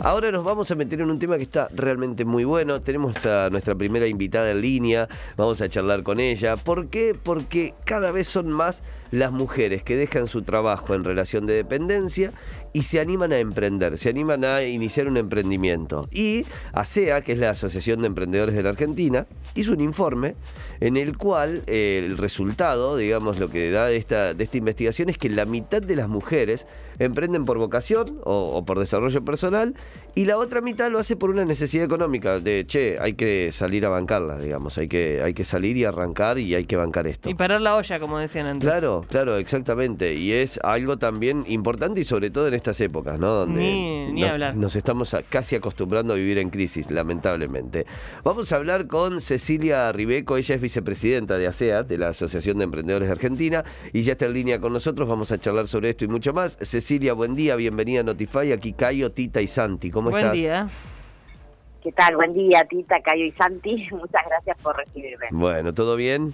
Ahora nos vamos a meter en un tema que está realmente muy bueno. Tenemos a nuestra primera invitada en línea. Vamos a charlar con ella. ¿Por qué? Porque cada vez son más las mujeres que dejan su trabajo en relación de dependencia y se animan a emprender, se animan a iniciar un emprendimiento. Y ASEA, que es la Asociación de Emprendedores de la Argentina, hizo un informe en el cual eh, el resultado, digamos, lo que da de esta, investigación es que la mitad de las mujeres emprenden por vocación o por desarrollo personal y la otra mitad lo hace por una necesidad económica, de, che, hay que salir a bancarla, digamos, hay que, hay que salir y arrancar y hay que bancar esto. Y parar la olla, como decían antes. Claro, claro, exactamente. Y es algo también importante y sobre todo en estas épocas, ¿no? Donde Ni- ni no- hablar. nos estamos casi acostumbrando a vivir en crisis, lamentablemente. Vamos a hablar con Cecilia Ribeco, ella es vicepresidenta de ASEA, de la Asociación de Emprendedores de Argentina, y ya está en línea con nosotros, vamos a charlar sobre esto y mucho más. Cecilia, buen día, bienvenida a Notify, aquí Cayo, Tita y Santi, ¿cómo Buen estás? día. ¿Qué tal? Buen día, Tita, Cayo y Santi. Muchas gracias por recibirme. Bueno, ¿todo bien?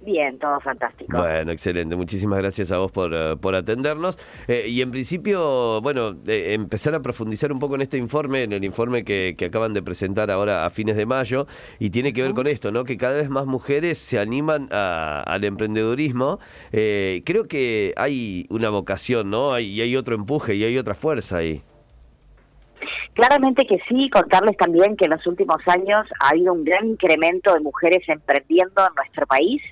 Bien, todo fantástico. Bueno, excelente. Muchísimas gracias a vos por, eh, por atendernos. Eh, y en principio, bueno, eh, empezar a profundizar un poco en este informe, en el informe que, que acaban de presentar ahora a fines de mayo, y tiene que ver con esto, ¿no? Que cada vez más mujeres se animan a- al emprendedurismo. Eh, creo que hay una vocación, ¿no? Hay, y hay otro empuje y hay otra fuerza ahí. Claramente que sí, contarles también que en los últimos años ha habido un gran incremento de mujeres emprendiendo en nuestro país.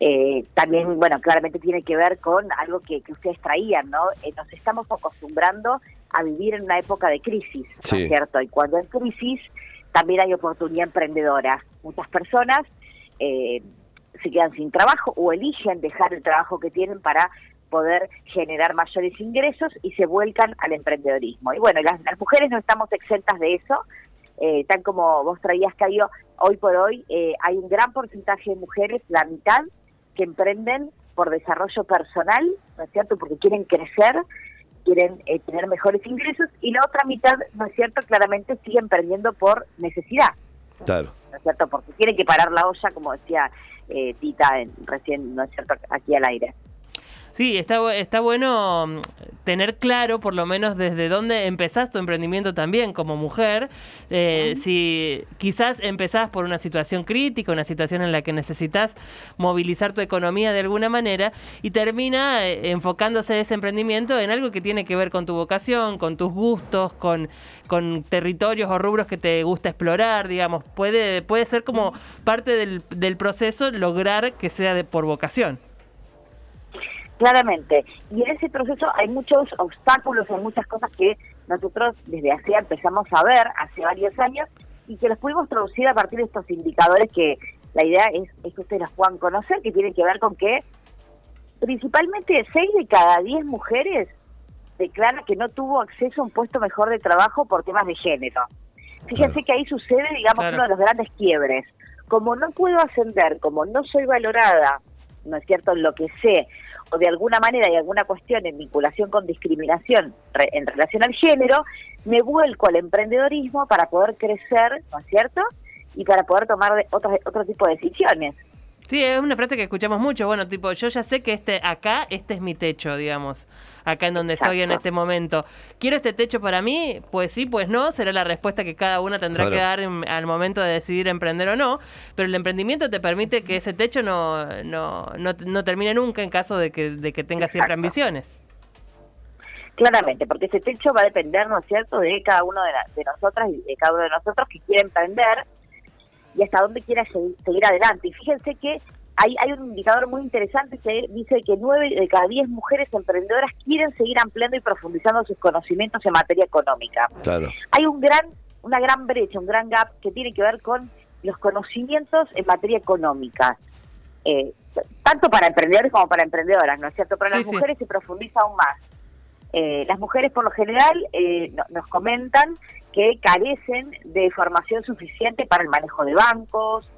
Eh, también, bueno, claramente tiene que ver con algo que, que ustedes traían, ¿no? Eh, nos estamos acostumbrando a vivir en una época de crisis, ¿no es cierto? Y cuando hay crisis, también hay oportunidad emprendedora. Muchas personas eh, se quedan sin trabajo o eligen dejar el trabajo que tienen para poder generar mayores ingresos y se vuelcan al emprendedorismo. Y bueno, las, las mujeres no estamos exentas de eso, eh, tal como vos traías, Cayo, hoy por hoy eh, hay un gran porcentaje de mujeres, la mitad, que emprenden por desarrollo personal, ¿no es cierto? Porque quieren crecer, quieren eh, tener mejores ingresos, y la otra mitad, ¿no es cierto? Claramente sigue emprendiendo por necesidad. Claro. ¿no es cierto? Porque tienen que parar la olla, como decía eh, Tita en- recién, ¿no es cierto?, aquí al aire. Sí, está, está bueno mm, tener claro, por lo menos, desde dónde empezás tu emprendimiento también como mujer. Eh, Si quizás empezás por una situación crítica, una situación en la que necesitas movilizar tu economía de alguna manera y termina eh, enfocándose ese emprendimiento en algo que tiene que ver con tu vocación, con tus gustos, con, con territorios o rubros que te gusta explorar, digamos. Puede, puede ser como parte del, del proceso lograr que sea de, por vocación. Claramente. Y en ese proceso hay muchos obstáculos, hay muchas cosas que nosotros desde hace empezamos a ver hace varios años y que los pudimos traducir a partir de estos indicadores que la idea es, es que ustedes los puedan conocer, que tienen que ver con que principalmente 6 de cada 10 mujeres declara que no tuvo acceso a un puesto mejor de trabajo por temas de género. Fíjense Claro. que ahí sucede, digamos, Claro. uno de los grandes quiebres. Como no puedo ascender, como no soy valorada, ¿no es cierto?, en lo que sé, o de alguna manera hay alguna cuestión en vinculación con discriminación re- en relación al género, me vuelco al emprendedorismo para poder crecer, ¿no es cierto?, y para poder tomar otro, otro tipo de decisiones. Sí, es una frase que escuchamos mucho. Bueno, tipo, yo ya sé que este acá, este es mi techo, digamos. Acá en donde estoy en este momento. ¿Quiero este techo para mí? Pues sí, pues no. Será la respuesta que cada una tendrá Claro. que dar en- al momento de decidir emprender o no. Pero el emprendimiento te permite que ese techo no, no, no, no termine nunca en caso de que, de que tengas siempre ambiciones. Claramente, porque ese techo va a depender, ¿no es cierto?, de cada uno de, la- de nosotras y de cada uno de nosotros que quiere emprender y hasta dónde quiera segui- seguir adelante. Y fíjense que hay, hay un indicador muy interesante que dice que nueve de cada diez mujeres emprendedoras quieren seguir ampliando y profundizando sus conocimientos en materia económica. Claro. Hay un gran, una gran brecha, un gran gap que tiene que ver con los conocimientos en materia económica. Eh, tanto para emprendedores como para emprendedoras, ¿no es cierto? Pero Sí, las sí. mujeres se profundiza aún más. Eh, las mujeres por lo general eh, no- nos comentan que carecen de formación suficiente para el manejo de bancos,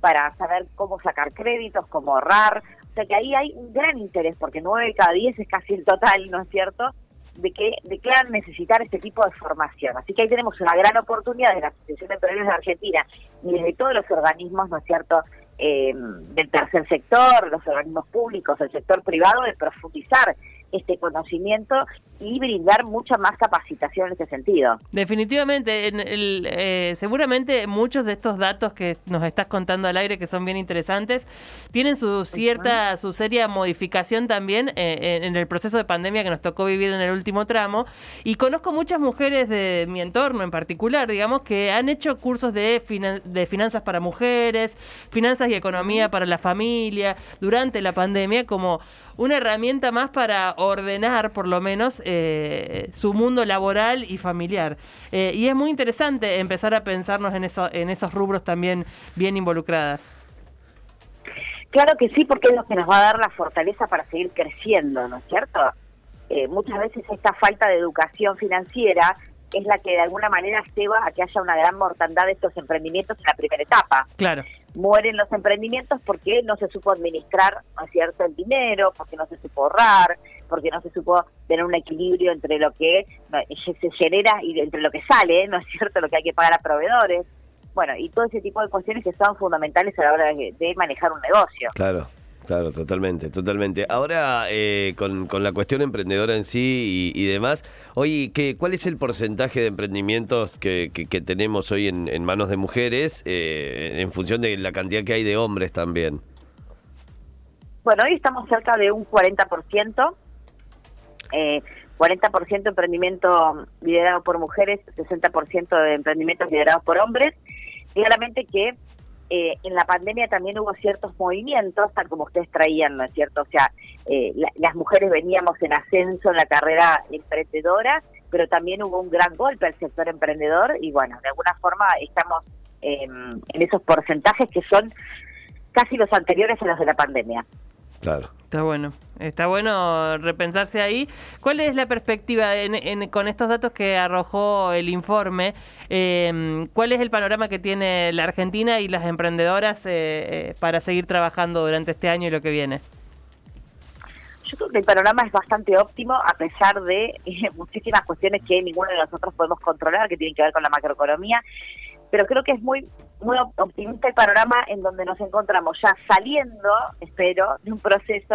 para saber cómo sacar créditos, cómo ahorrar. O sea que ahí hay un gran interés, porque 9 de cada 10 es casi el total, ¿no es cierto?, de que declaran necesitar este tipo de formación. Así que ahí tenemos una gran oportunidad de la Asociación de Emprendedores de Argentina y desde todos los organismos, ¿no es cierto?, eh, del tercer sector, los organismos públicos, el sector privado, de profundizar este conocimiento y brindar mucha más capacitación en ese sentido. Definitivamente, en el, eh, seguramente muchos de estos datos que nos estás contando al aire, que son bien interesantes, tienen su cierta, su seria modificación también eh, en el proceso de pandemia que nos tocó vivir en el último tramo. Y conozco muchas mujeres de mi entorno en particular, digamos, que han hecho cursos de, de finanzas para mujeres, finanzas y economía para la familia durante la pandemia como una herramienta más para ordenar, por lo menos, eh, su mundo laboral y familiar. Eh, y es muy interesante empezar a pensarnos en, eso, en esos rubros también bien involucradas. Claro que sí, porque es lo que nos va a dar la fortaleza para seguir creciendo, ¿no es cierto? Eh, muchas veces esta falta de educación financiera es la que de alguna manera lleva a que haya una gran mortandad de estos emprendimientos en la primera etapa. Claro. Mueren los emprendimientos porque no se supo administrar, ¿no es cierto?, el dinero, porque no se supo ahorrar, porque no se supo tener un equilibrio entre lo que se genera y entre lo que sale, ¿no es cierto?, lo que hay que pagar a proveedores. Bueno, y todo ese tipo de cuestiones que son fundamentales a la hora de manejar un negocio. Claro. Claro, totalmente, totalmente. Ahora, eh, con, la cuestión emprendedora en sí y, demás, oye, ¿qué, ¿cuál es el porcentaje de emprendimientos que, que, tenemos hoy en, manos de mujeres eh, en función de la cantidad que hay de hombres también? Bueno, hoy estamos cerca de un 40%, eh, 40% emprendimiento liderado por mujeres, 60% de emprendimientos liderados por hombres. Claramente que eh, en la pandemia también hubo ciertos movimientos, tal como ustedes traían, ¿no es cierto? O sea, eh, las mujeres veníamos en ascenso en la carrera emprendedora, pero también hubo un gran golpe al sector emprendedor y bueno, de alguna forma estamos en esos porcentajes que son casi los anteriores a los de la pandemia. Claro. Está bueno, está bueno repensarse ahí. ¿Cuál es la perspectiva con estos datos que arrojó el informe? Em, ¿Cuál es el panorama que tiene la Argentina y las emprendedoras eh, eh, para seguir trabajando durante este año y lo que viene? Yo creo que el panorama es bastante óptimo a pesar de eh, muchísimas cuestiones que ninguno de nosotros podemos controlar, que tienen que ver con la macroeconomía pero creo que es muy muy optimista el panorama en donde nos encontramos. Ya saliendo, espero, de un proceso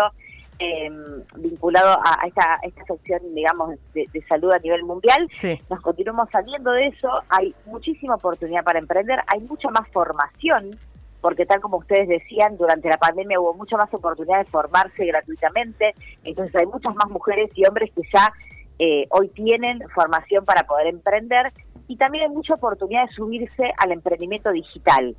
em, vinculado a, esta, esta sección, digamos, de, salud a nivel mundial. Nos continuamos saliendo de eso, hay muchísima oportunidad para emprender, hay mucha más formación, porque tal como ustedes decían, durante la pandemia hubo mucha más oportunidad de formarse gratuitamente, entonces hay muchas más mujeres y hombres que ya eh, hoy tienen formación para poder emprender y también hay mucha oportunidad de subirse al emprendimiento digital.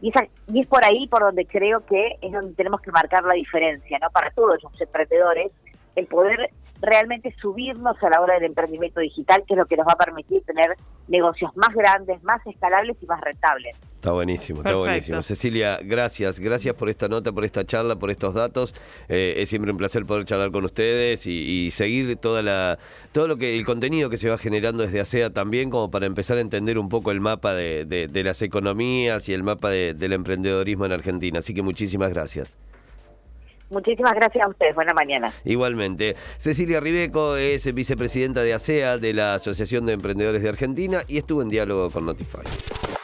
Y, y es por ahí por donde creo que es donde tenemos que marcar la diferencia, ¿no? Para todos los emprendedores, el poder realmente subirnos a la hora del emprendimiento digital, que es lo que nos va a permitir tener negocios más grandes, más escalables y más rentables. Está buenísimo, está buenísimo. Cecilia, gracias, gracias por esta nota, por esta charla, por estos datos. Eh, es siempre un placer poder charlar con ustedes y, seguir toda la, todo lo que el contenido que se va generando desde ASEA también, como para empezar a entender un poco el mapa de, las economías y el mapa del emprendedorismo en Argentina. Así que muchísimas gracias. Muchísimas gracias a ustedes. Buena mañana. Igualmente. Cecilia Ribeco es vicepresidenta de ASEA, de la Asociación de Emprendedores de Argentina, y estuvo en diálogo con Notify.